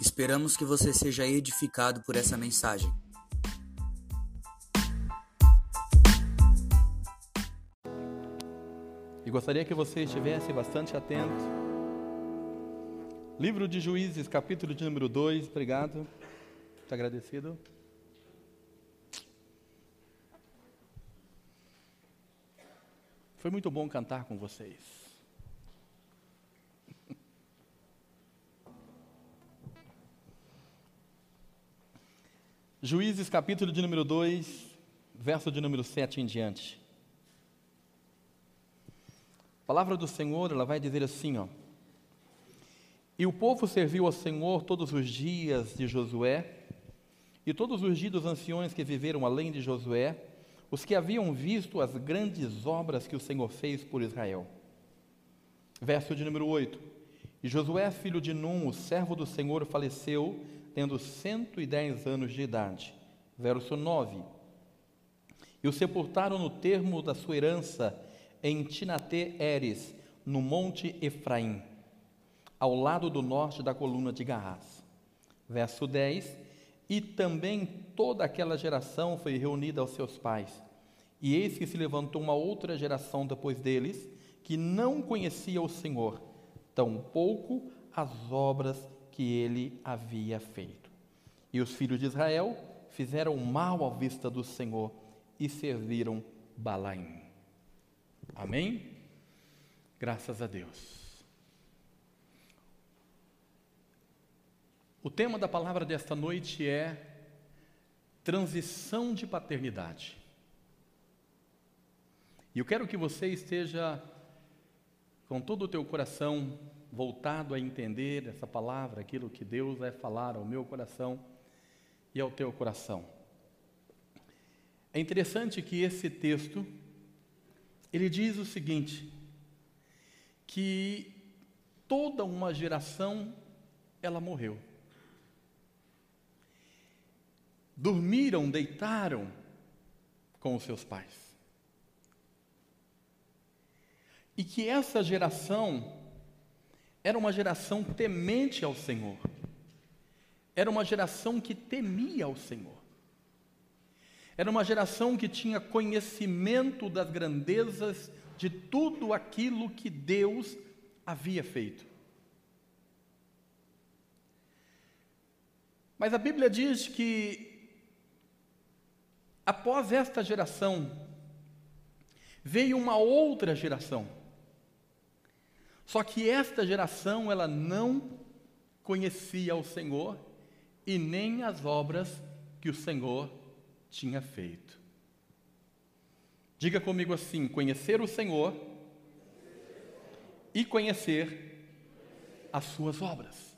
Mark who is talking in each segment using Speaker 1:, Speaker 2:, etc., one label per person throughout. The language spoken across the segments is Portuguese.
Speaker 1: Esperamos que você seja edificado por essa mensagem.
Speaker 2: E gostaria que você estivesse bastante atento. Livro de Juízes, capítulo de número 2, obrigado. Muito agradecido. Foi muito bom cantar com vocês. Juízes capítulo de número 2, verso de número 7 em diante. A palavra do Senhor, ela vai dizer assim, ó. E o povo serviu ao Senhor todos os dias de Josué, e todos os dias dos anciões que viveram além de Josué, os que haviam visto as grandes obras que o Senhor fez por Israel. Verso de número 8. E Josué, filho de Num, o servo do Senhor, faleceu tendo 110 anos de idade. Verso 9. E o sepultaram no termo da sua herança em Tinate-Eres, no monte Efraim, ao lado do norte da coluna de Garras. Verso 10. E também toda aquela geração foi reunida aos seus pais. E eis que se levantou uma outra geração depois deles, que não conhecia o Senhor, tampouco as obras que ele havia feito. E os filhos de Israel fizeram mal à vista do Senhor e serviram Balaim. Amém? Graças a Deus. O tema da palavra desta noite é transição de paternidade. E eu quero que você esteja com todo o teu coração voltado a entender essa palavra, aquilo que Deus vai falar ao meu coração e ao teu coração. É interessante que esse texto ele diz o seguinte: que toda uma geração ela morreu. Dormiram, deitaram com os seus pais. E que essa geração era uma geração temente ao Senhor. Era uma geração que temia ao Senhor. Era uma geração que tinha conhecimento das grandezas de tudo aquilo que Deus havia feito. Mas a Bíblia diz que após esta geração veio uma outra geração só que esta geração ela não conhecia o Senhor e nem as obras que o Senhor tinha feito. Diga comigo assim: conhecer o Senhor e conhecer as suas obras.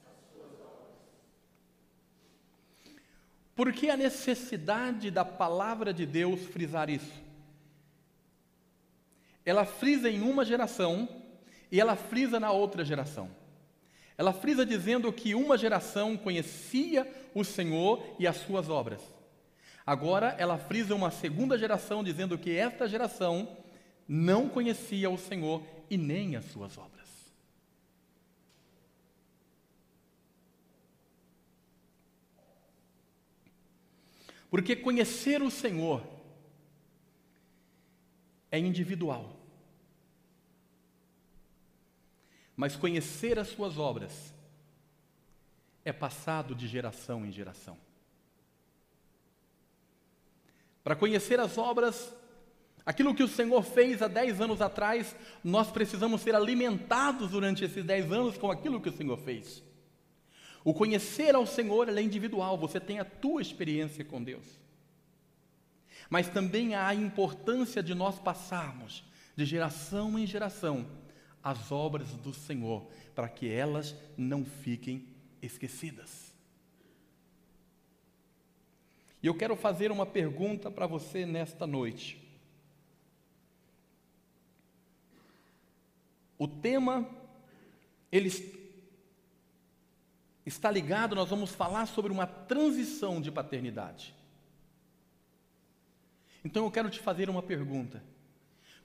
Speaker 2: Por que a necessidade da palavra de Deus frisar isso? Ela frisa em uma geração e ela frisa na outra geração. Ela frisa dizendo que uma geração conhecia o Senhor e as suas obras. Agora ela frisa uma segunda geração dizendo que esta geração não conhecia o Senhor e nem as suas obras. Porque conhecer o Senhor é individual. Mas conhecer as suas obras é passado de geração em geração. Para conhecer as obras, aquilo que o Senhor fez há dez anos atrás, nós precisamos ser alimentados durante esses dez anos com aquilo que o Senhor fez. O conhecer ao Senhor é individual, você tem a tua experiência com Deus. Mas também há a importância de nós passarmos de geração em geração as obras do Senhor, para que elas não fiquem esquecidas. E eu quero fazer uma pergunta para você nesta noite. O tema, ele está ligado, nós vamos falar sobre uma transição de paternidade. Então eu quero te fazer uma pergunta: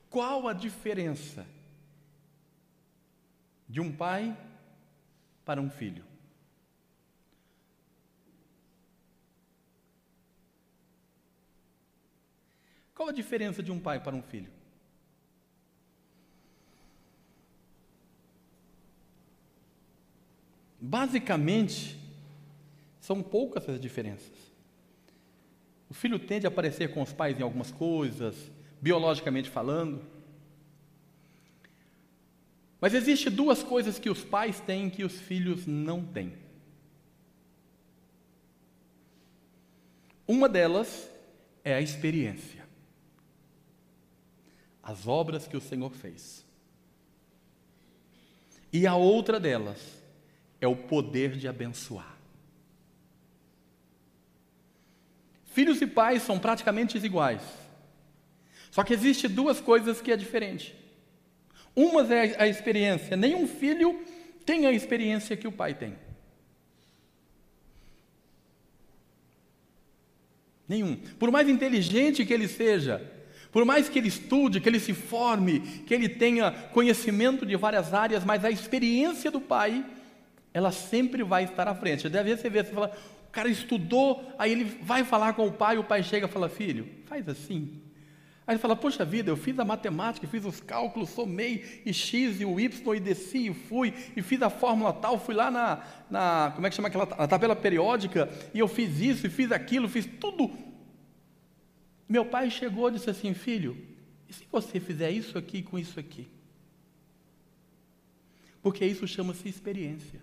Speaker 2: qual a diferença de um pai para um filho. Qual a diferença de um pai para um filho? Basicamente, são poucas as diferenças. O filho tende a aparecer com os pais em algumas coisas, biologicamente falando, mas existe duas coisas que os pais têm que os filhos não têm. Uma delas é a experiência. As obras que o Senhor fez. E a outra delas é o poder de abençoar. Filhos e pais são praticamente iguais. Só que existe duas coisas que é diferente. Uma é a experiência. Nenhum filho tem a experiência que o pai tem. Nenhum. Por mais inteligente que ele seja, por mais que ele estude, que ele se forme, que ele tenha conhecimento de várias áreas, mas a experiência do pai, ela sempre vai estar à frente. Deve você ver, você fala, o cara estudou, aí ele vai falar com o pai, o pai chega e fala, filho, faz assim. Aí ele fala, poxa vida, eu fiz a matemática, fiz os cálculos, somei e x e o y e desci e fui, e fiz a fórmula tal, fui lá na, na como é que chama aquela na tabela periódica, e eu fiz isso e fiz aquilo, fiz tudo. Meu pai chegou e disse assim, filho, e se você fizer isso aqui com isso aqui? Porque isso chama-se experiência.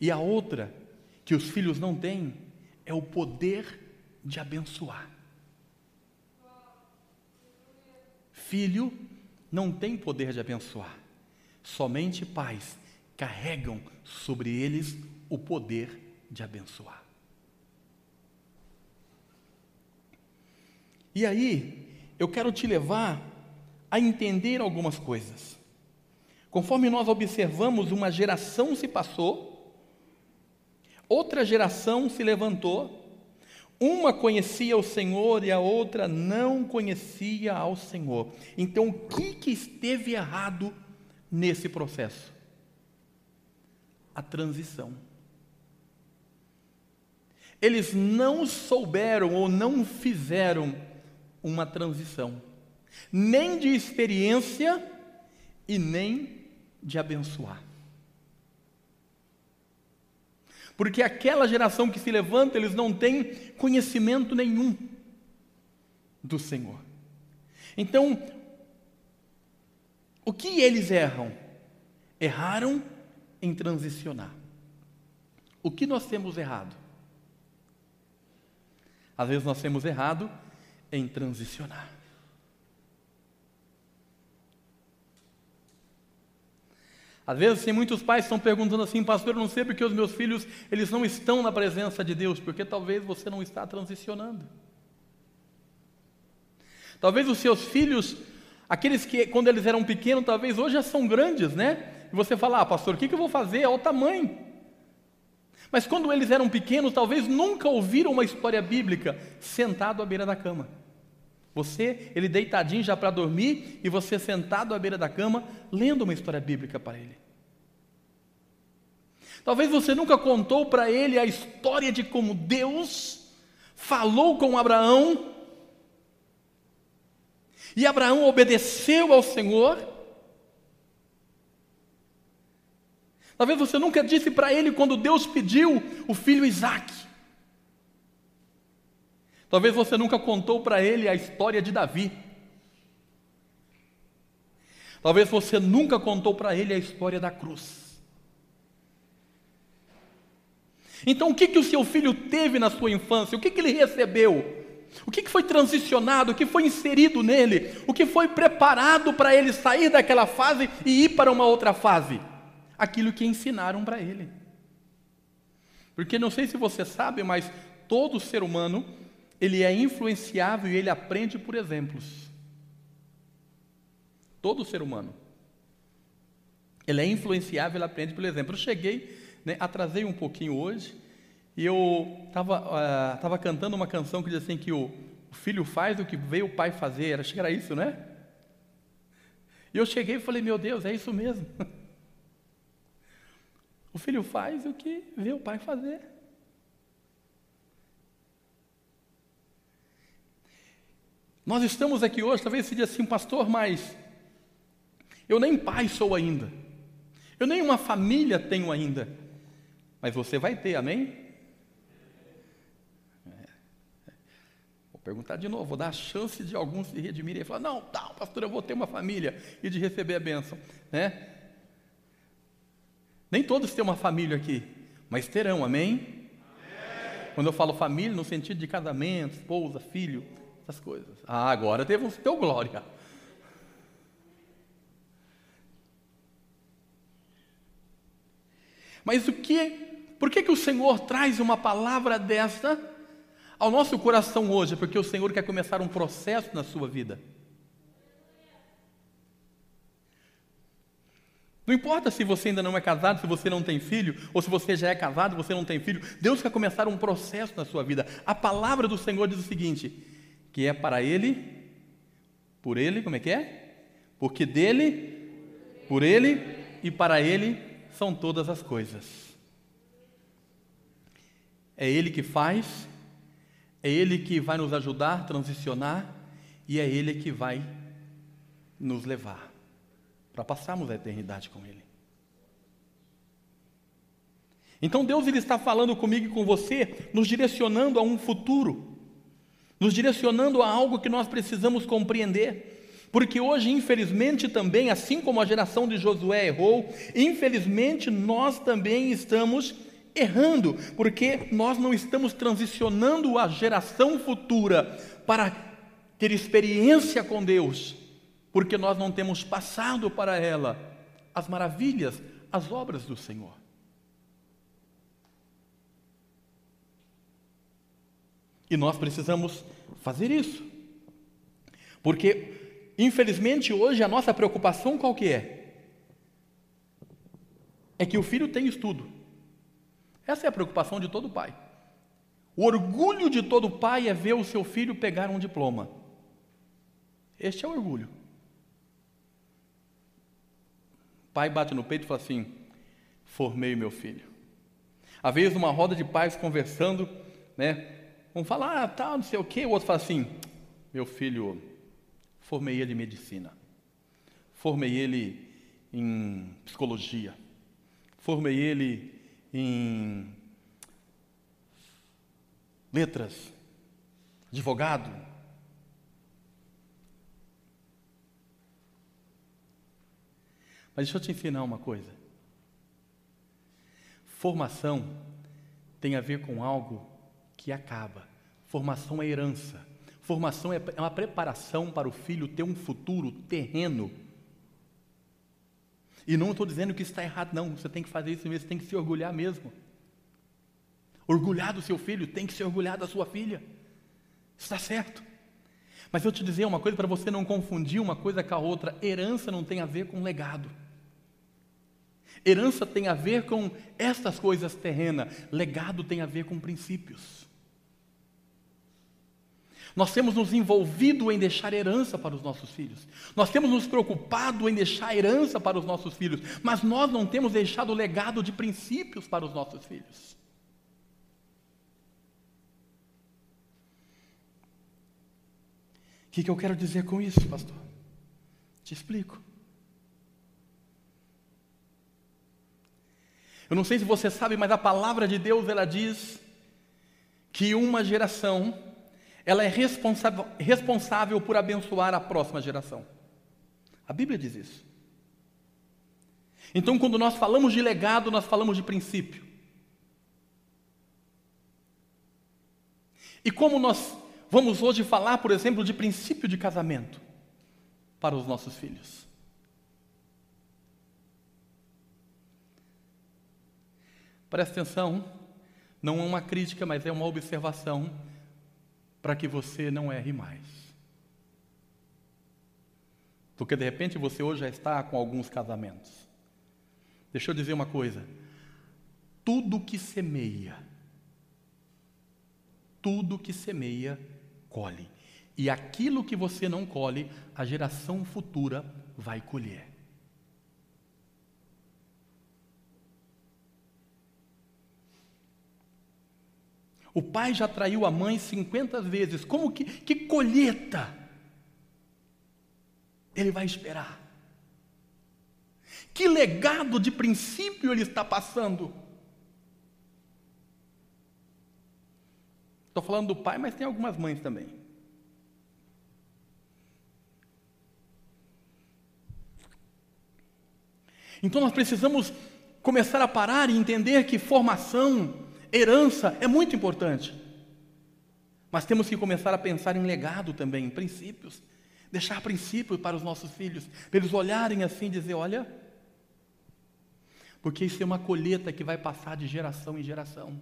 Speaker 2: E a outra, que os filhos não têm, é o poder de abençoar. Filho não tem poder de abençoar. Somente pais carregam sobre eles o poder de abençoar. E aí, eu quero te levar a entender algumas coisas. Conforme nós observamos, uma geração se passou, outra geração se levantou, uma conhecia o Senhor e a outra não conhecia ao Senhor. Então, o que, que esteve errado nesse processo? A transição. Eles não souberam ou não fizeram uma transição, nem de experiência e nem de abençoar. Porque aquela geração que se levanta, eles não têm conhecimento nenhum do Senhor. Então, o que eles erram? Erraram em transicionar. O que nós temos errado? Às vezes nós temos errado em transicionar. Às vezes tem muitos pais que estão perguntando assim, pastor, eu não sei porque os meus filhos eles não estão na presença de Deus, porque talvez você não está transicionando. Talvez os seus filhos, aqueles que quando eles eram pequenos, talvez hoje já são grandes, né? E você fala, ah, pastor, o que, que eu vou fazer? Olha o tamanho. Mas quando eles eram pequenos, talvez nunca ouviram uma história bíblica sentado à beira da cama. Você, ele deitadinho já para dormir e você sentado à beira da cama lendo uma história bíblica para ele. Talvez você nunca contou para ele a história de como Deus falou com Abraão e Abraão obedeceu ao Senhor. Talvez você nunca disse para ele quando Deus pediu o filho Isaac. Talvez você nunca contou para ele a história de Davi. Talvez você nunca contou para ele a história da cruz. Então, o que, que o seu filho teve na sua infância? O que, que ele recebeu? O que, que foi transicionado? O que foi inserido nele? O que foi preparado para ele sair daquela fase e ir para uma outra fase? Aquilo que ensinaram para ele. Porque não sei se você sabe, mas todo ser humano ele é influenciável e ele aprende por exemplos. Todo ser humano. Ele é influenciável, ele aprende por exemplo. Eu cheguei, né, atrasei um pouquinho hoje, e eu estava uh, tava cantando uma canção que diz assim que o, o filho faz o que veio o pai fazer. Acho que era isso, né? E eu cheguei e falei, meu Deus, é isso mesmo. O filho faz o que vê o pai fazer. Nós estamos aqui hoje, talvez você diga assim, pastor, mas eu nem pai sou ainda. Eu nem uma família tenho ainda. Mas você vai ter, amém? É. Vou perguntar de novo, vou dar a chance de alguns se redimirem e falar: não, tá, pastor, eu vou ter uma família e de receber a bênção. Né? Nem todos têm uma família aqui, mas terão, amém? amém? Quando eu falo família, no sentido de casamento, esposa, filho, essas coisas. Ah, agora teve um teu glória. Mas o que, por que, que o Senhor traz uma palavra desta ao nosso coração hoje? Porque o Senhor quer começar um processo na sua vida. Não importa se você ainda não é casado, se você não tem filho, ou se você já é casado você não tem filho, Deus quer começar um processo na sua vida. A palavra do Senhor diz o seguinte: que é para Ele, por Ele, como é que é? Porque dele, por Ele e para Ele são todas as coisas. É Ele que faz, é Ele que vai nos ajudar transicionar e é Ele que vai nos levar para passarmos a eternidade com Ele. Então Deus ele está falando comigo e com você, nos direcionando a um futuro, nos direcionando a algo que nós precisamos compreender. Porque hoje, infelizmente, também, assim como a geração de Josué errou, infelizmente nós também estamos errando, porque nós não estamos transicionando a geração futura para ter experiência com Deus, porque nós não temos passado para ela as maravilhas, as obras do Senhor. E nós precisamos fazer isso, porque infelizmente hoje a nossa preocupação qual que é? É que o filho tem estudo. Essa é a preocupação de todo pai. O orgulho de todo pai é ver o seu filho pegar um diploma. Este é o orgulho. O pai bate no peito e fala assim: formei meu filho. Às vezes, numa roda de pais conversando, né? Um fala, ah, tá, não sei o quê, o outro fala assim: meu filho Formei ele em medicina. Formei ele em psicologia. Formei ele em letras, advogado. Mas deixa eu te ensinar uma coisa. Formação tem a ver com algo que acaba. Formação é herança. Formação é, é uma preparação para o filho ter um futuro terreno. E não estou dizendo que isso está errado, não. Você tem que fazer isso mesmo, você tem que se orgulhar mesmo. Orgulhar do seu filho, tem que se orgulhar da sua filha. Está certo. Mas eu te dizer uma coisa para você não confundir uma coisa com a outra: herança não tem a ver com legado. Herança tem a ver com estas coisas terrenas, legado tem a ver com princípios. Nós temos nos envolvido em deixar herança para os nossos filhos. Nós temos nos preocupado em deixar herança para os nossos filhos, mas nós não temos deixado legado de princípios para os nossos filhos. O que, que eu quero dizer com isso, pastor? Te explico. Eu não sei se você sabe, mas a palavra de Deus ela diz que uma geração ela é responsável, responsável por abençoar a próxima geração. A Bíblia diz isso. Então, quando nós falamos de legado, nós falamos de princípio. E como nós vamos hoje falar, por exemplo, de princípio de casamento para os nossos filhos? Presta atenção, não é uma crítica, mas é uma observação para que você não erre mais. Porque de repente você hoje já está com alguns casamentos. Deixa eu dizer uma coisa: tudo que semeia, tudo que semeia, colhe. E aquilo que você não colhe, a geração futura vai colher. O pai já traiu a mãe 50 vezes. Como que, que colheita Ele vai esperar. Que legado de princípio ele está passando? Estou falando do pai, mas tem algumas mães também. Então nós precisamos começar a parar e entender que formação, herança é muito importante. Mas temos que começar a pensar em legado também, em princípios. Deixar princípios para os nossos filhos, para eles olharem assim e dizer: olha, porque isso é uma colheita que vai passar de geração em geração.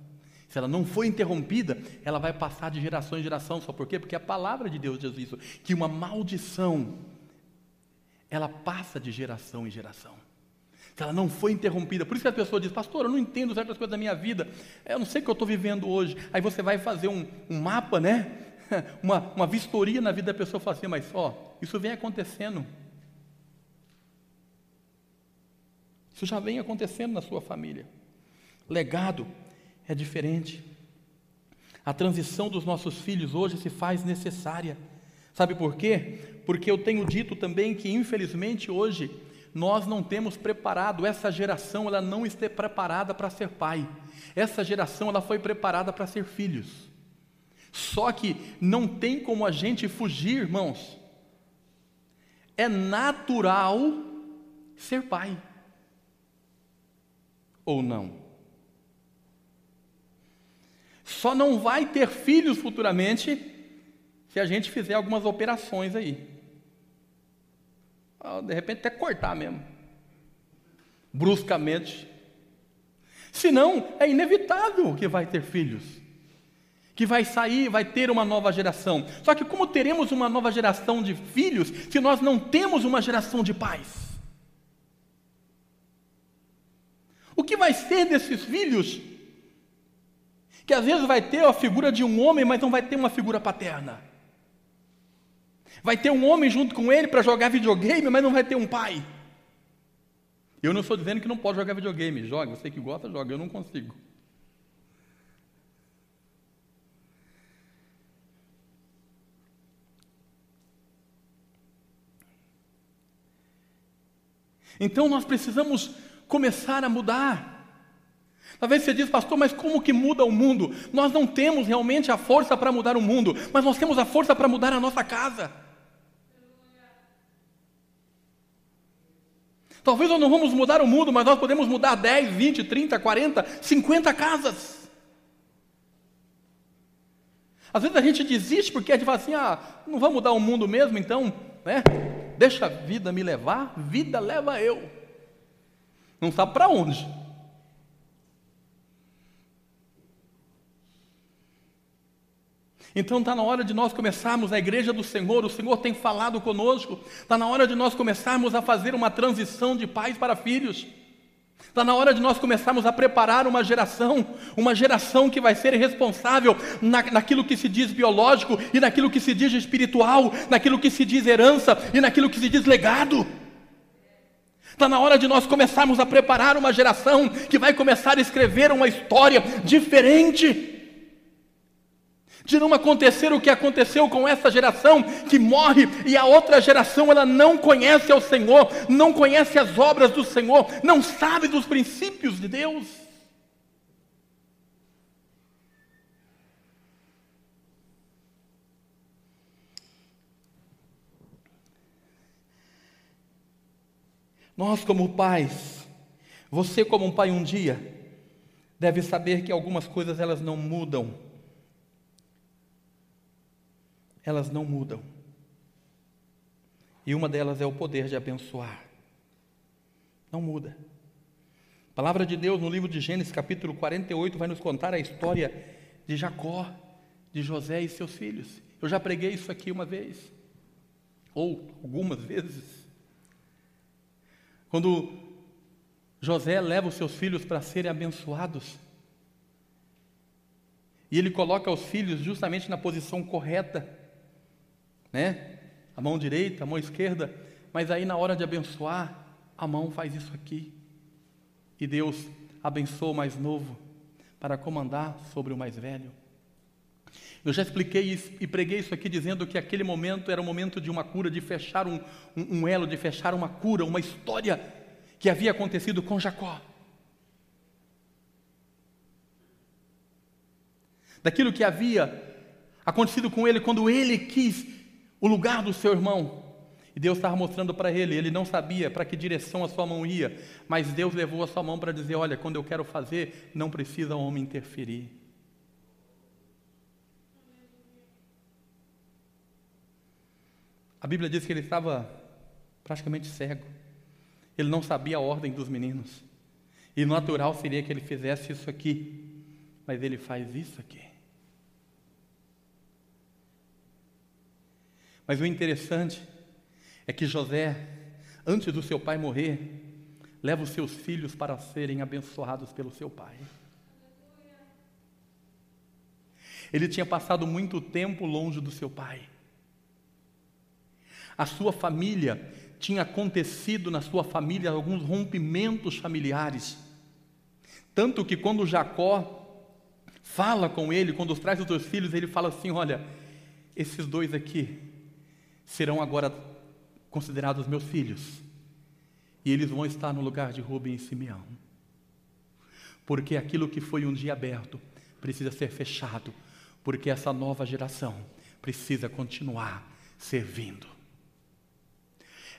Speaker 2: Se ela não for interrompida, ela vai passar de geração em geração. Só por quê? Porque a palavra de Deus diz isso, que uma maldição ela passa de geração em geração. Se ela não foi interrompida. Por isso que a pessoa diz, pastor, eu não entendo certas coisas da minha vida. Eu não sei o que eu estou vivendo hoje. Aí você vai fazer um, um mapa, né? Uma, uma vistoria na vida da pessoa e fala assim, mas ó, isso vem acontecendo. Isso já vem acontecendo na sua família. Legado é diferente. A transição dos nossos filhos hoje se faz necessária. Sabe por quê? Porque eu tenho dito também que, infelizmente, hoje nós não temos preparado, essa geração ela não está preparada para ser pai. Essa geração ela foi preparada para ser filhos. Só que não tem como a gente fugir, irmãos. É natural ser pai. Ou não? Só não vai ter filhos futuramente se a gente fizer algumas operações aí. Ah, de repente até cortar mesmo. Bruscamente. Senão, é inevitável que vai ter filhos. Que vai sair, vai ter uma nova geração. Só que como teremos uma nova geração de filhos se nós não temos uma geração de pais? O que vai ser desses filhos? Que às vezes vai ter a figura de um homem, mas não vai ter uma figura paterna. Vai ter um homem junto com ele para jogar videogame, mas não vai ter um pai. Eu não estou dizendo que não pode jogar videogame. Joga, você que gosta, joga. Eu não consigo. Então nós precisamos começar a mudar. Talvez você diz, pastor, mas como que muda o mundo? Nós não temos realmente a força para mudar o mundo, mas nós temos a força para mudar a nossa casa. Talvez nós não vamos mudar o mundo, mas nós podemos mudar 10, 20, 30, 40, 50 casas. Às vezes a gente desiste porque a gente fala assim: ah, não vai mudar o mundo mesmo, então, né? Deixa a vida me levar, vida leva eu. Não sabe para onde. Então está na hora de nós começarmos a igreja do Senhor, o Senhor tem falado conosco, está na hora de nós começarmos a fazer uma transição de pais para filhos. Está na hora de nós começarmos a preparar uma geração, uma geração que vai ser responsável na, naquilo que se diz biológico e naquilo que se diz espiritual, naquilo que se diz herança e naquilo que se diz legado. Está na hora de nós começarmos a preparar uma geração que vai começar a escrever uma história diferente de não acontecer o que aconteceu com essa geração que morre e a outra geração ela não conhece ao Senhor, não conhece as obras do Senhor, não sabe dos princípios de Deus. Nós, como pais, você, como um pai, um dia, deve saber que algumas coisas elas não mudam elas não mudam. E uma delas é o poder de abençoar. Não muda. A palavra de Deus no livro de Gênesis, capítulo 48, vai nos contar a história de Jacó, de José e seus filhos. Eu já preguei isso aqui uma vez, ou algumas vezes. Quando José leva os seus filhos para serem abençoados, e ele coloca os filhos justamente na posição correta, né? A mão direita, a mão esquerda, mas aí na hora de abençoar, a mão faz isso aqui. E Deus abençoa o mais novo para comandar sobre o mais velho. Eu já expliquei isso e preguei isso aqui dizendo que aquele momento era o momento de uma cura, de fechar um, um, um elo, de fechar uma cura, uma história que havia acontecido com Jacó. Daquilo que havia acontecido com ele quando ele quis o lugar do seu irmão. E Deus estava mostrando para ele, ele não sabia para que direção a sua mão ia, mas Deus levou a sua mão para dizer: Olha, quando eu quero fazer, não precisa o homem interferir. A Bíblia diz que ele estava praticamente cego. Ele não sabia a ordem dos meninos. E natural seria que ele fizesse isso aqui. Mas ele faz isso aqui. Mas o interessante é que José, antes do seu pai morrer, leva os seus filhos para serem abençoados pelo seu pai. Ele tinha passado muito tempo longe do seu pai. A sua família tinha acontecido na sua família alguns rompimentos familiares. Tanto que quando Jacó fala com ele, quando traz os seus filhos, ele fala assim: Olha, esses dois aqui serão agora considerados meus filhos, e eles vão estar no lugar de Rubem e Simeão, porque aquilo que foi um dia aberto precisa ser fechado, porque essa nova geração precisa continuar servindo.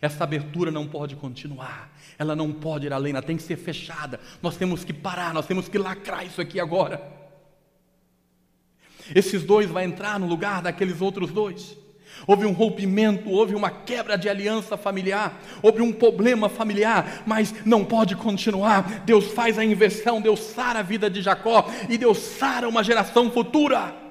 Speaker 2: Essa abertura não pode continuar, ela não pode ir além, ela tem que ser fechada. Nós temos que parar, nós temos que lacrar isso aqui agora. Esses dois vão entrar no lugar daqueles outros dois. Houve um rompimento, houve uma quebra de aliança familiar, houve um problema familiar, mas não pode continuar. Deus faz a inversão, Deus sara a vida de Jacó e Deus sara uma geração futura.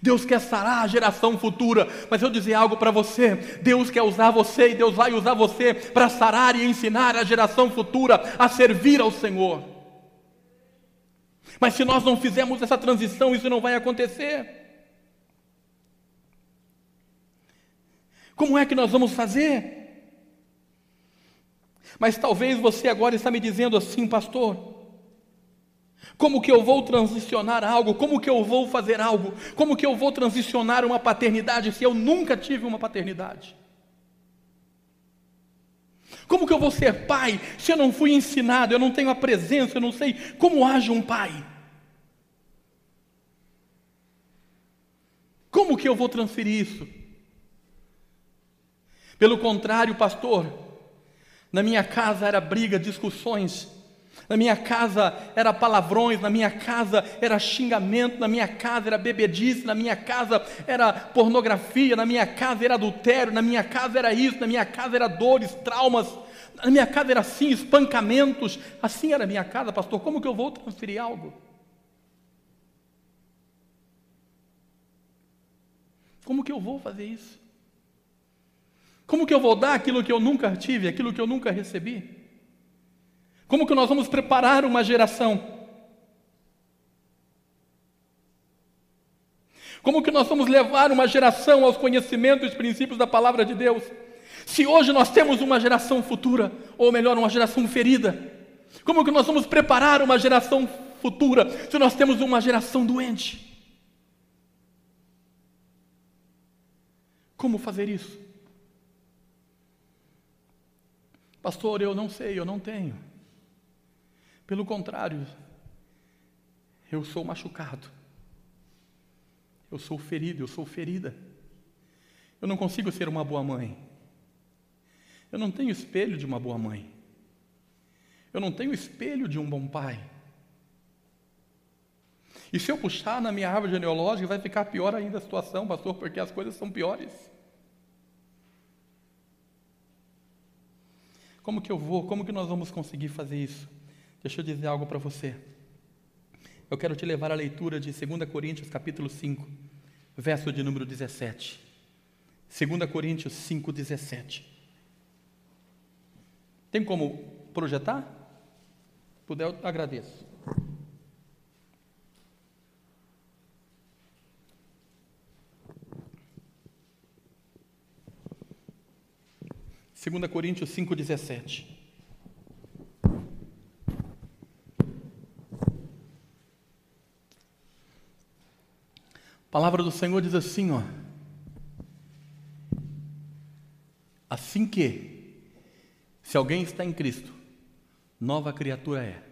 Speaker 2: Deus quer sarar a geração futura, mas eu dizer algo para você: Deus quer usar você e Deus vai usar você para sarar e ensinar a geração futura a servir ao Senhor. Mas se nós não fizermos essa transição, isso não vai acontecer. Como é que nós vamos fazer? Mas talvez você agora está me dizendo assim, pastor. Como que eu vou transicionar algo? Como que eu vou fazer algo? Como que eu vou transicionar uma paternidade se eu nunca tive uma paternidade? Como que eu vou ser pai se eu não fui ensinado, eu não tenho a presença, eu não sei como age um pai? Como que eu vou transferir isso? Pelo contrário, pastor, na minha casa era briga, discussões, na minha casa era palavrões, na minha casa era xingamento, na minha casa era bebedice, na minha casa era pornografia, na minha casa era adultério, na minha casa era isso, na minha casa era dores, traumas, na minha casa era assim, espancamentos. Assim era a minha casa, pastor. Como que eu vou transferir algo? Como que eu vou fazer isso? Como que eu vou dar aquilo que eu nunca tive, aquilo que eu nunca recebi? Como que nós vamos preparar uma geração? Como que nós vamos levar uma geração aos conhecimentos e princípios da palavra de Deus? Se hoje nós temos uma geração futura, ou melhor, uma geração ferida, como que nós vamos preparar uma geração futura se nós temos uma geração doente? Como fazer isso? Pastor, eu não sei, eu não tenho. Pelo contrário, eu sou machucado. Eu sou ferido, eu sou ferida. Eu não consigo ser uma boa mãe. Eu não tenho espelho de uma boa mãe. Eu não tenho espelho de um bom pai. E se eu puxar na minha árvore genealógica, vai ficar pior ainda a situação, pastor, porque as coisas são piores. Como que eu vou? Como que nós vamos conseguir fazer isso? Deixa eu dizer algo para você. Eu quero te levar à leitura de 2 Coríntios capítulo 5, verso de número 17. 2 Coríntios 5, 17. Tem como projetar? Puder, eu agradeço. 2 Coríntios 5,17. A palavra do Senhor diz assim, ó. Assim que, se alguém está em Cristo, nova criatura é.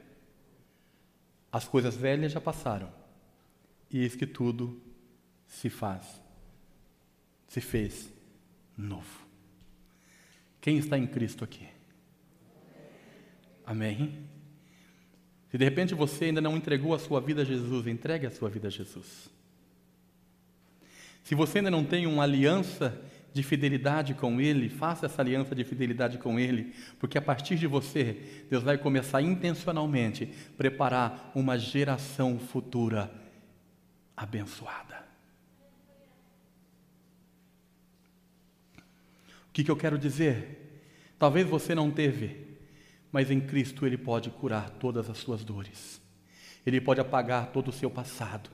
Speaker 2: As coisas velhas já passaram, e eis que tudo se faz, se fez novo. Quem está em Cristo aqui? Amém? Se de repente você ainda não entregou a sua vida a Jesus, entregue a sua vida a Jesus. Se você ainda não tem uma aliança de fidelidade com Ele, faça essa aliança de fidelidade com Ele, porque a partir de você, Deus vai começar intencionalmente preparar uma geração futura abençoada. Que, que eu quero dizer? Talvez você não teve mas em Cristo Ele pode curar todas as suas dores, Ele pode apagar todo o seu passado,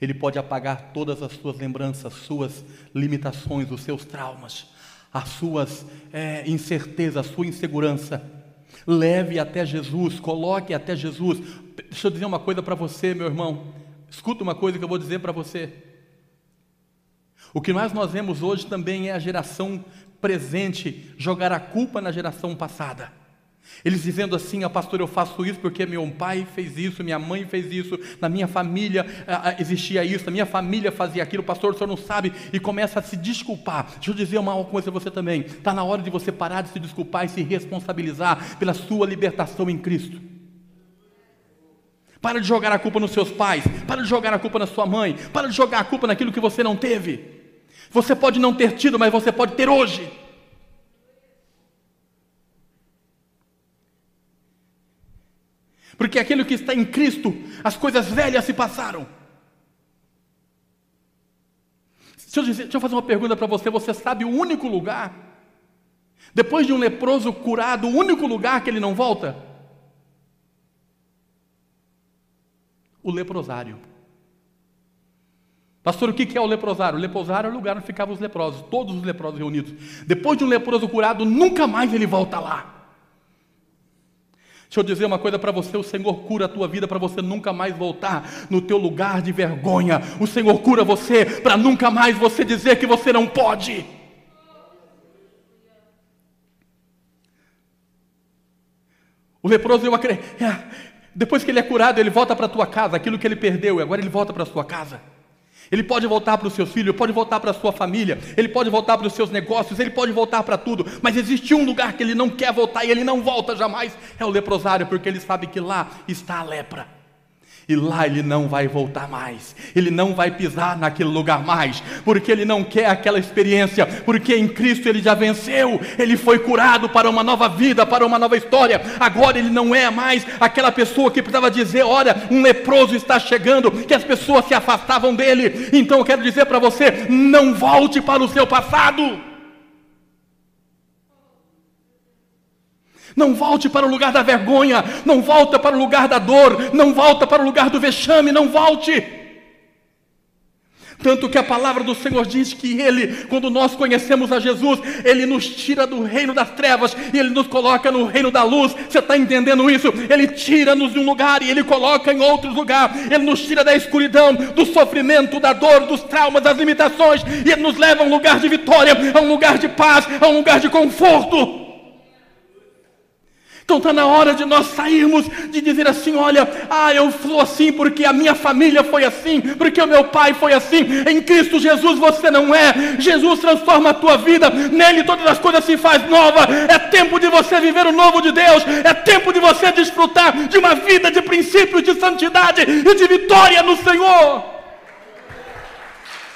Speaker 2: Ele pode apagar todas as suas lembranças, suas limitações, os seus traumas, as suas é, incertezas, a sua insegurança. Leve até Jesus, coloque até Jesus. Deixa eu dizer uma coisa para você, meu irmão. Escuta uma coisa que eu vou dizer para você. O que mais nós vemos hoje também é a geração presente jogar a culpa na geração passada. Eles dizendo assim: ah, pastor, eu faço isso porque meu pai fez isso, minha mãe fez isso, na minha família ah, ah, existia isso, na minha família fazia aquilo, pastor, o senhor não sabe, e começa a se desculpar. Deixa eu dizer uma coisa a você também: está na hora de você parar de se desculpar e se responsabilizar pela sua libertação em Cristo. Para de jogar a culpa nos seus pais, para de jogar a culpa na sua mãe, para de jogar a culpa naquilo que você não teve. Você pode não ter tido, mas você pode ter hoje. porque aquele que está em Cristo, as coisas velhas se passaram. Deixa eu, dizer, deixa eu fazer uma pergunta para você: você sabe o único lugar, depois de um leproso curado, o único lugar que ele não volta? O leprosário. Pastor, o que é o leprosário? O leprosário é o lugar onde ficavam os leprosos, todos os leprosos reunidos. Depois de um leproso curado, nunca mais ele volta lá. Deixa eu dizer uma coisa para você: o Senhor cura a tua vida para você nunca mais voltar no teu lugar de vergonha. O Senhor cura você para nunca mais você dizer que você não pode. O leproso, eu acredito, é, depois que ele é curado, ele volta para a tua casa, aquilo que ele perdeu, e agora ele volta para a sua casa. Ele pode voltar para os seus filhos, pode voltar para a sua família, ele pode voltar para os seus negócios, ele pode voltar para tudo, mas existe um lugar que ele não quer voltar e ele não volta jamais, é o leprosário, porque ele sabe que lá está a lepra e lá ele não vai voltar mais, ele não vai pisar naquele lugar mais, porque ele não quer aquela experiência, porque em Cristo ele já venceu, ele foi curado para uma nova vida, para uma nova história. Agora ele não é mais aquela pessoa que precisava dizer: olha, um leproso está chegando, que as pessoas se afastavam dele. Então eu quero dizer para você: não volte para o seu passado. Não volte para o lugar da vergonha, não volta para o lugar da dor, não volta para o lugar do vexame, não volte. Tanto que a palavra do Senhor diz que Ele, quando nós conhecemos a Jesus, Ele nos tira do reino das trevas e Ele nos coloca no reino da luz. Você está entendendo isso? Ele tira-nos de um lugar e Ele coloca em outro lugar. Ele nos tira da escuridão, do sofrimento, da dor, dos traumas, das limitações e Ele nos leva a um lugar de vitória, a um lugar de paz, a um lugar de conforto. Então está na hora de nós sairmos de dizer assim: olha, ah, eu sou assim porque a minha família foi assim, porque o meu pai foi assim. Em Cristo Jesus você não é. Jesus transforma a tua vida, nele todas as coisas se faz nova. É tempo de você viver o novo de Deus, é tempo de você desfrutar de uma vida de princípios de santidade e de vitória no Senhor.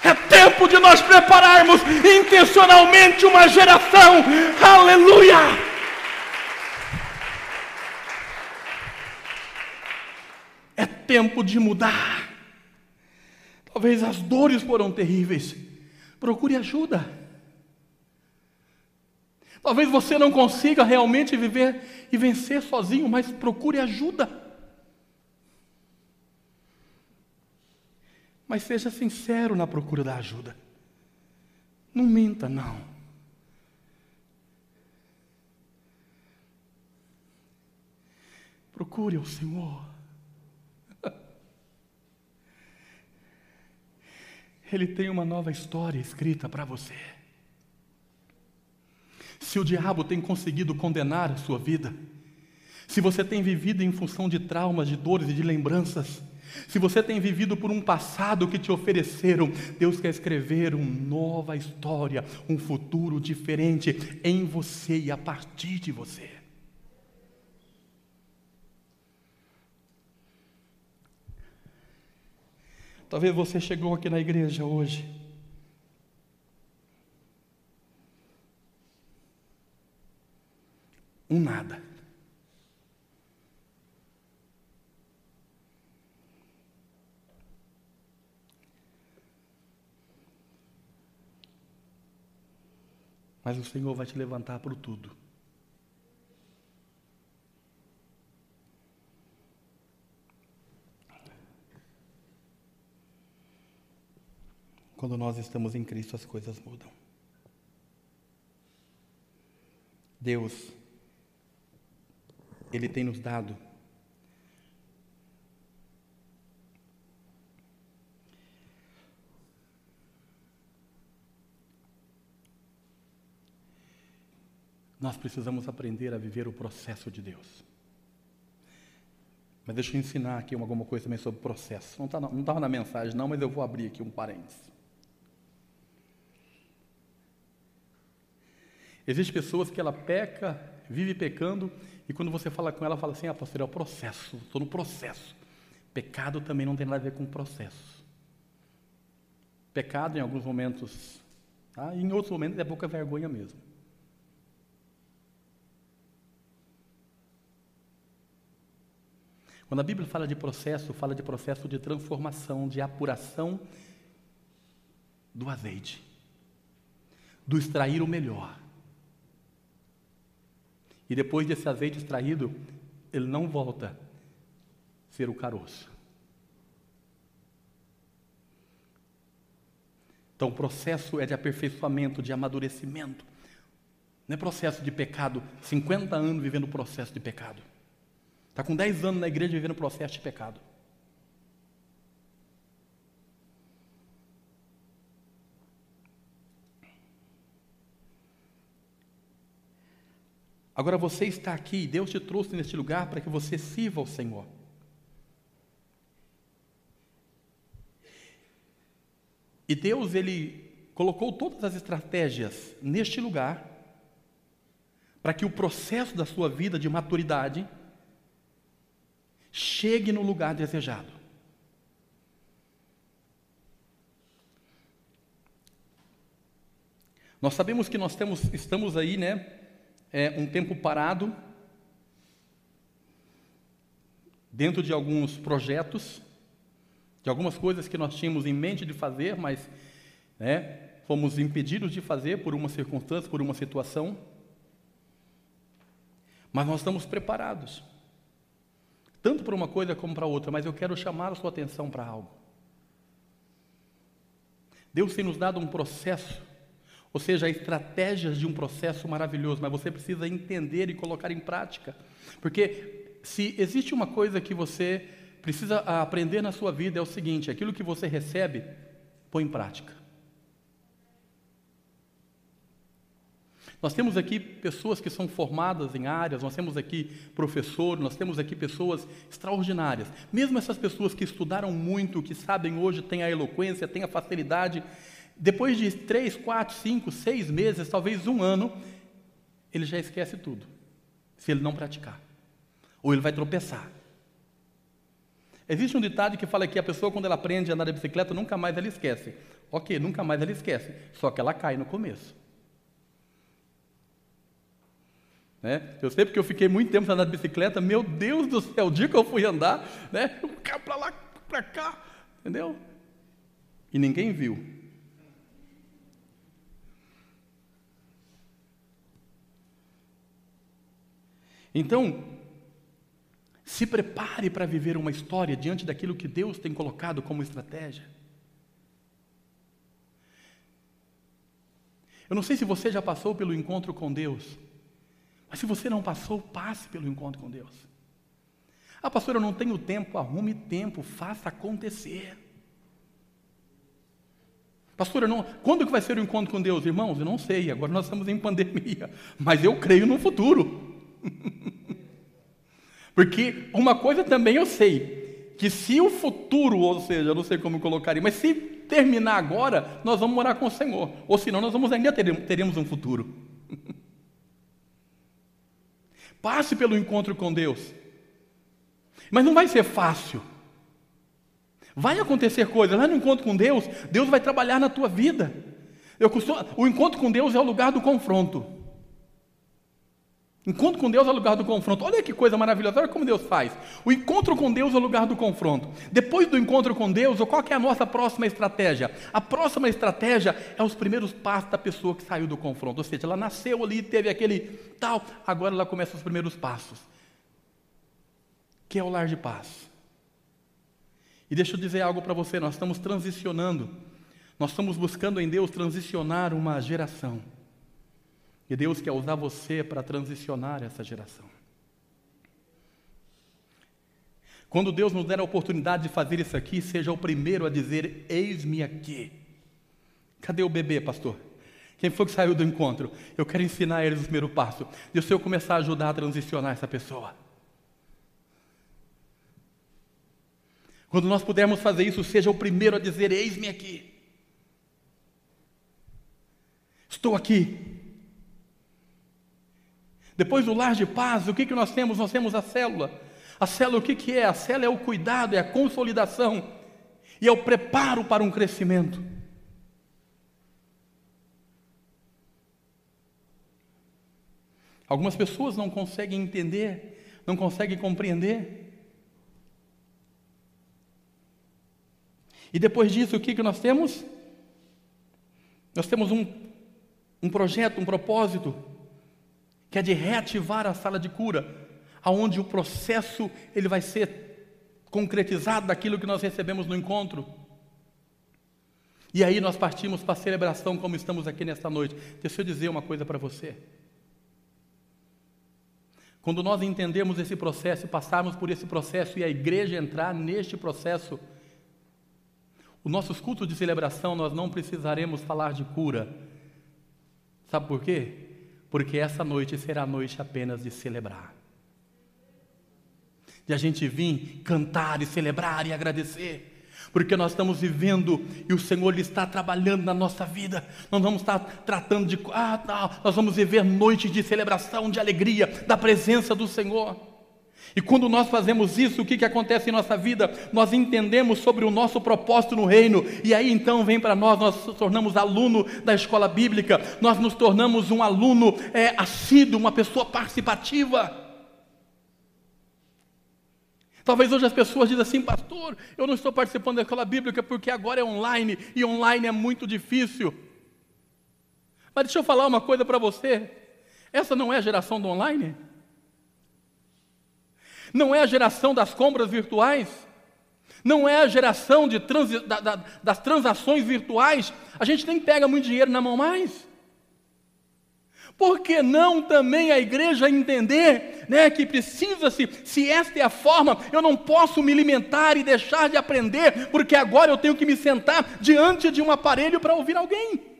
Speaker 2: É tempo de nós prepararmos intencionalmente uma geração, aleluia! É tempo de mudar. Talvez as dores foram terríveis. Procure ajuda. Talvez você não consiga realmente viver e vencer sozinho, mas procure ajuda. Mas seja sincero na procura da ajuda. Não minta, não. Procure o Senhor. Ele tem uma nova história escrita para você. Se o diabo tem conseguido condenar a sua vida, se você tem vivido em função de traumas, de dores e de lembranças, se você tem vivido por um passado que te ofereceram, Deus quer escrever uma nova história, um futuro diferente em você e a partir de você. Talvez você chegou aqui na igreja hoje. Um nada. Mas o Senhor vai te levantar para o tudo. Quando nós estamos em Cristo, as coisas mudam. Deus, Ele tem nos dado Nós precisamos aprender a viver o processo de Deus. Mas deixa eu ensinar aqui alguma coisa também sobre o processo. Não estava tá, na mensagem, não, mas eu vou abrir aqui um parênteses. Existem pessoas que ela peca, vive pecando, e quando você fala com ela, fala assim: ah, pastor, é o processo, estou no processo. Pecado também não tem nada a ver com processo. Pecado, em alguns momentos, tá? em outros momentos, é pouca vergonha mesmo. Quando a Bíblia fala de processo, fala de processo de transformação, de apuração do azeite, do extrair o melhor. E depois desse azeite extraído, ele não volta a ser o caroço. Então, o processo é de aperfeiçoamento, de amadurecimento. Não é processo de pecado, 50 anos vivendo o processo de pecado. Está com 10 anos na igreja vivendo o processo de pecado. Agora você está aqui, Deus te trouxe neste lugar para que você sirva ao Senhor. E Deus, Ele colocou todas as estratégias neste lugar para que o processo da sua vida de maturidade chegue no lugar desejado. Nós sabemos que nós temos, estamos aí, né, é, um tempo parado, dentro de alguns projetos, de algumas coisas que nós tínhamos em mente de fazer, mas né, fomos impedidos de fazer por uma circunstância, por uma situação. Mas nós estamos preparados, tanto para uma coisa como para outra, mas eu quero chamar a sua atenção para algo. Deus tem nos dado um processo ou seja, estratégias de um processo maravilhoso, mas você precisa entender e colocar em prática. Porque se existe uma coisa que você precisa aprender na sua vida é o seguinte: aquilo que você recebe, põe em prática. Nós temos aqui pessoas que são formadas em áreas, nós temos aqui professores, nós temos aqui pessoas extraordinárias. Mesmo essas pessoas que estudaram muito, que sabem hoje, têm a eloquência, têm a facilidade, depois de três, quatro, cinco, seis meses, talvez um ano, ele já esquece tudo, se ele não praticar. Ou ele vai tropeçar. Existe um ditado que fala que a pessoa, quando ela aprende a andar de bicicleta, nunca mais ela esquece. Ok, nunca mais ela esquece, só que ela cai no começo. Né? Eu sei porque eu fiquei muito tempo andando de bicicleta, meu Deus do céu, o dia que eu fui andar, né? eu para lá, para cá, entendeu? E ninguém viu. Então, se prepare para viver uma história diante daquilo que Deus tem colocado como estratégia. Eu não sei se você já passou pelo encontro com Deus, mas se você não passou, passe pelo encontro com Deus. Ah, pastor, eu não tenho tempo, arrume tempo, faça acontecer. Pastor, não, quando que vai ser o encontro com Deus? Irmãos, eu não sei, agora nós estamos em pandemia, mas eu creio no futuro. Porque uma coisa também eu sei, que se o futuro, ou seja, eu não sei como colocaria, mas se terminar agora, nós vamos morar com o Senhor, ou senão nós vamos ainda teremos, um futuro. Passe pelo encontro com Deus. Mas não vai ser fácil. Vai acontecer coisas. Lá no encontro com Deus, Deus vai trabalhar na tua vida. Costumo, o encontro com Deus é o lugar do confronto. Encontro com Deus é o lugar do confronto. Olha que coisa maravilhosa, olha como Deus faz. O encontro com Deus é o lugar do confronto. Depois do encontro com Deus, qual é a nossa próxima estratégia? A próxima estratégia é os primeiros passos da pessoa que saiu do confronto. Ou seja, ela nasceu ali, teve aquele tal, agora ela começa os primeiros passos. Que é o lar de paz. E deixa eu dizer algo para você, nós estamos transicionando. Nós estamos buscando em Deus transicionar uma geração. E Deus quer usar você para transicionar essa geração. Quando Deus nos der a oportunidade de fazer isso aqui, seja o primeiro a dizer: Eis-me aqui. Cadê o bebê, pastor? Quem foi que saiu do encontro? Eu quero ensinar eles o primeiro passo. E se eu começar a ajudar a transicionar essa pessoa? Quando nós pudermos fazer isso, seja o primeiro a dizer: Eis-me aqui. Estou aqui. Depois do lar de paz, o que, que nós temos? Nós temos a célula. A célula, o que, que é? A célula é o cuidado, é a consolidação e é o preparo para um crescimento. Algumas pessoas não conseguem entender, não conseguem compreender. E depois disso, o que, que nós temos? Nós temos um, um projeto, um propósito que é de reativar a sala de cura, aonde o processo ele vai ser concretizado daquilo que nós recebemos no encontro. E aí nós partimos para a celebração como estamos aqui nesta noite. Deixa eu dizer uma coisa para você. Quando nós entendemos esse processo, passarmos por esse processo e a igreja entrar neste processo, os nossos cultos de celebração nós não precisaremos falar de cura. Sabe por quê? Porque essa noite será a noite apenas de celebrar. De a gente vir cantar e celebrar e agradecer, porque nós estamos vivendo e o Senhor está trabalhando na nossa vida. Nós vamos estar tratando de ah, tá, nós vamos viver noites de celebração, de alegria, da presença do Senhor. E quando nós fazemos isso, o que, que acontece em nossa vida? Nós entendemos sobre o nosso propósito no reino, e aí então vem para nós, nós nos tornamos aluno da escola bíblica, nós nos tornamos um aluno é, assíduo, uma pessoa participativa. Talvez hoje as pessoas dizem assim, pastor, eu não estou participando da escola bíblica porque agora é online, e online é muito difícil. Mas deixa eu falar uma coisa para você: essa não é a geração do online? Não é a geração das compras virtuais? Não é a geração de da, da, das transações virtuais? A gente nem pega muito dinheiro na mão mais. Por que não também a igreja entender né, que precisa-se, se esta é a forma, eu não posso me alimentar e deixar de aprender, porque agora eu tenho que me sentar diante de um aparelho para ouvir alguém?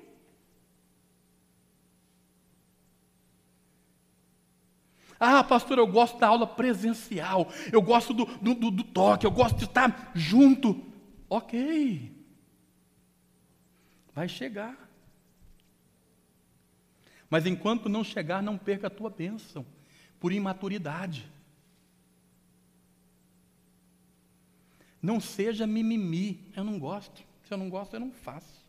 Speaker 2: Ah, pastor, eu gosto da aula presencial, eu gosto do, do, do, do toque, eu gosto de estar junto. Ok, vai chegar. Mas enquanto não chegar, não perca a tua bênção, por imaturidade. Não seja mimimi, eu não gosto. Se eu não gosto, eu não faço.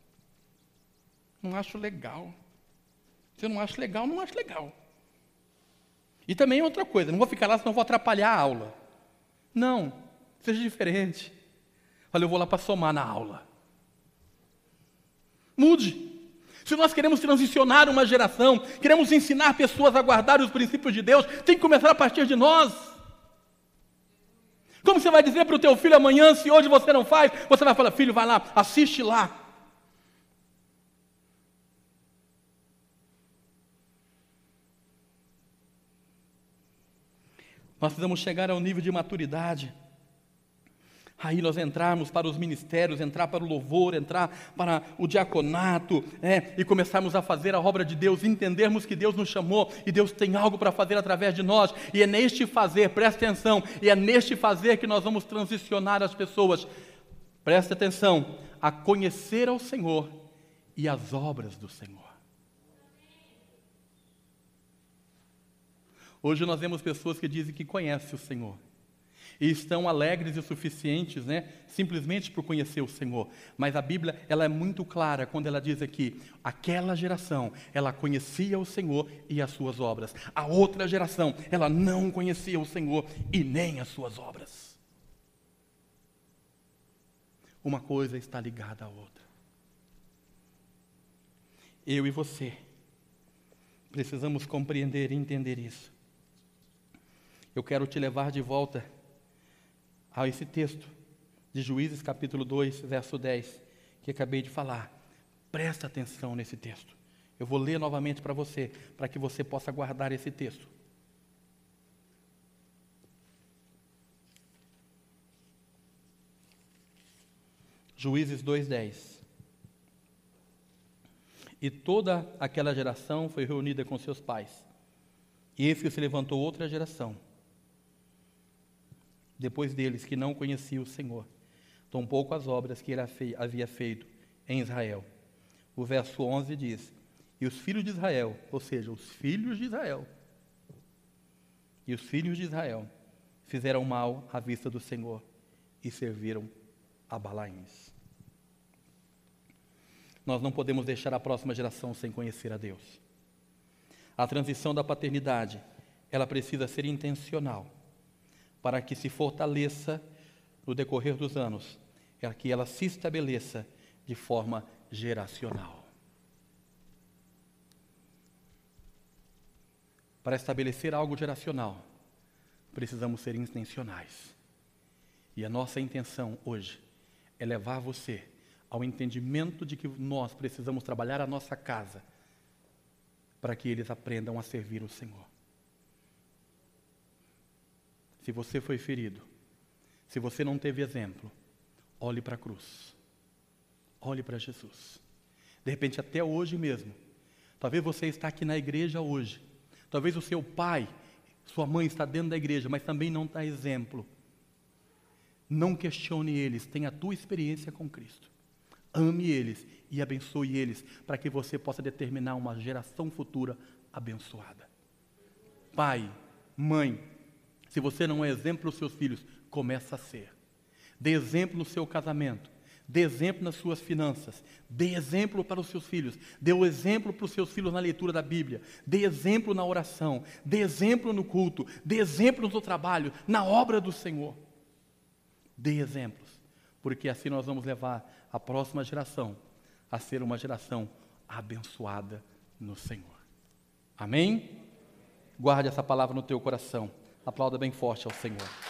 Speaker 2: Não acho legal. Se eu não acho legal, não acho legal. E também outra coisa, não vou ficar lá senão vou atrapalhar a aula. Não, seja diferente. Falei, eu vou lá para somar na aula. Mude. Se nós queremos transicionar uma geração, queremos ensinar pessoas a guardar os princípios de Deus, tem que começar a partir de nós. Como você vai dizer para o teu filho amanhã, se hoje você não faz, você vai falar, filho, vai lá, assiste lá. Nós precisamos chegar ao nível de maturidade, aí nós entrarmos para os ministérios, entrar para o louvor, entrar para o diaconato, é, e começarmos a fazer a obra de Deus, entendermos que Deus nos chamou e Deus tem algo para fazer através de nós, e é neste fazer, preste atenção, e é neste fazer que nós vamos transicionar as pessoas, preste atenção, a conhecer ao Senhor e as obras do Senhor. Hoje nós vemos pessoas que dizem que conhecem o Senhor e estão alegres e suficientes, né, simplesmente por conhecer o Senhor. Mas a Bíblia, ela é muito clara quando ela diz aqui, aquela geração, ela conhecia o Senhor e as suas obras. A outra geração, ela não conhecia o Senhor e nem as suas obras. Uma coisa está ligada à outra. Eu e você precisamos compreender e entender isso eu quero te levar de volta a esse texto de Juízes capítulo 2, verso 10, que acabei de falar. Presta atenção nesse texto. Eu vou ler novamente para você, para que você possa guardar esse texto. Juízes 2:10. E toda aquela geração foi reunida com seus pais. E eis que se levantou outra geração, depois deles que não conhecia o Senhor, tampouco as obras que ele havia feito em Israel. O verso 11 diz: E os filhos de Israel, ou seja, os filhos de Israel, e os filhos de Israel fizeram mal à vista do Senhor e serviram a Balaíns. Nós não podemos deixar a próxima geração sem conhecer a Deus. A transição da paternidade, ela precisa ser intencional para que se fortaleça no decorrer dos anos, é que ela se estabeleça de forma geracional. Para estabelecer algo geracional, precisamos ser intencionais. E a nossa intenção hoje é levar você ao entendimento de que nós precisamos trabalhar a nossa casa para que eles aprendam a servir o Senhor. Se você foi ferido, se você não teve exemplo, olhe para a cruz. Olhe para Jesus. De repente, até hoje mesmo. Talvez você está aqui na igreja hoje. Talvez o seu pai, sua mãe está dentro da igreja, mas também não está exemplo. Não questione eles, tenha a tua experiência com Cristo. Ame eles e abençoe eles, para que você possa determinar uma geração futura abençoada. Pai, mãe, se você não é exemplo os seus filhos, começa a ser. Dê exemplo no seu casamento. Dê exemplo nas suas finanças. Dê exemplo para os seus filhos. Dê o exemplo para os seus filhos na leitura da Bíblia. Dê exemplo na oração. Dê exemplo no culto. Dê exemplo no trabalho, na obra do Senhor. Dê exemplos, porque assim nós vamos levar a próxima geração a ser uma geração abençoada no Senhor. Amém? Guarde essa palavra no teu coração. Aplauda bem forte ao Senhor.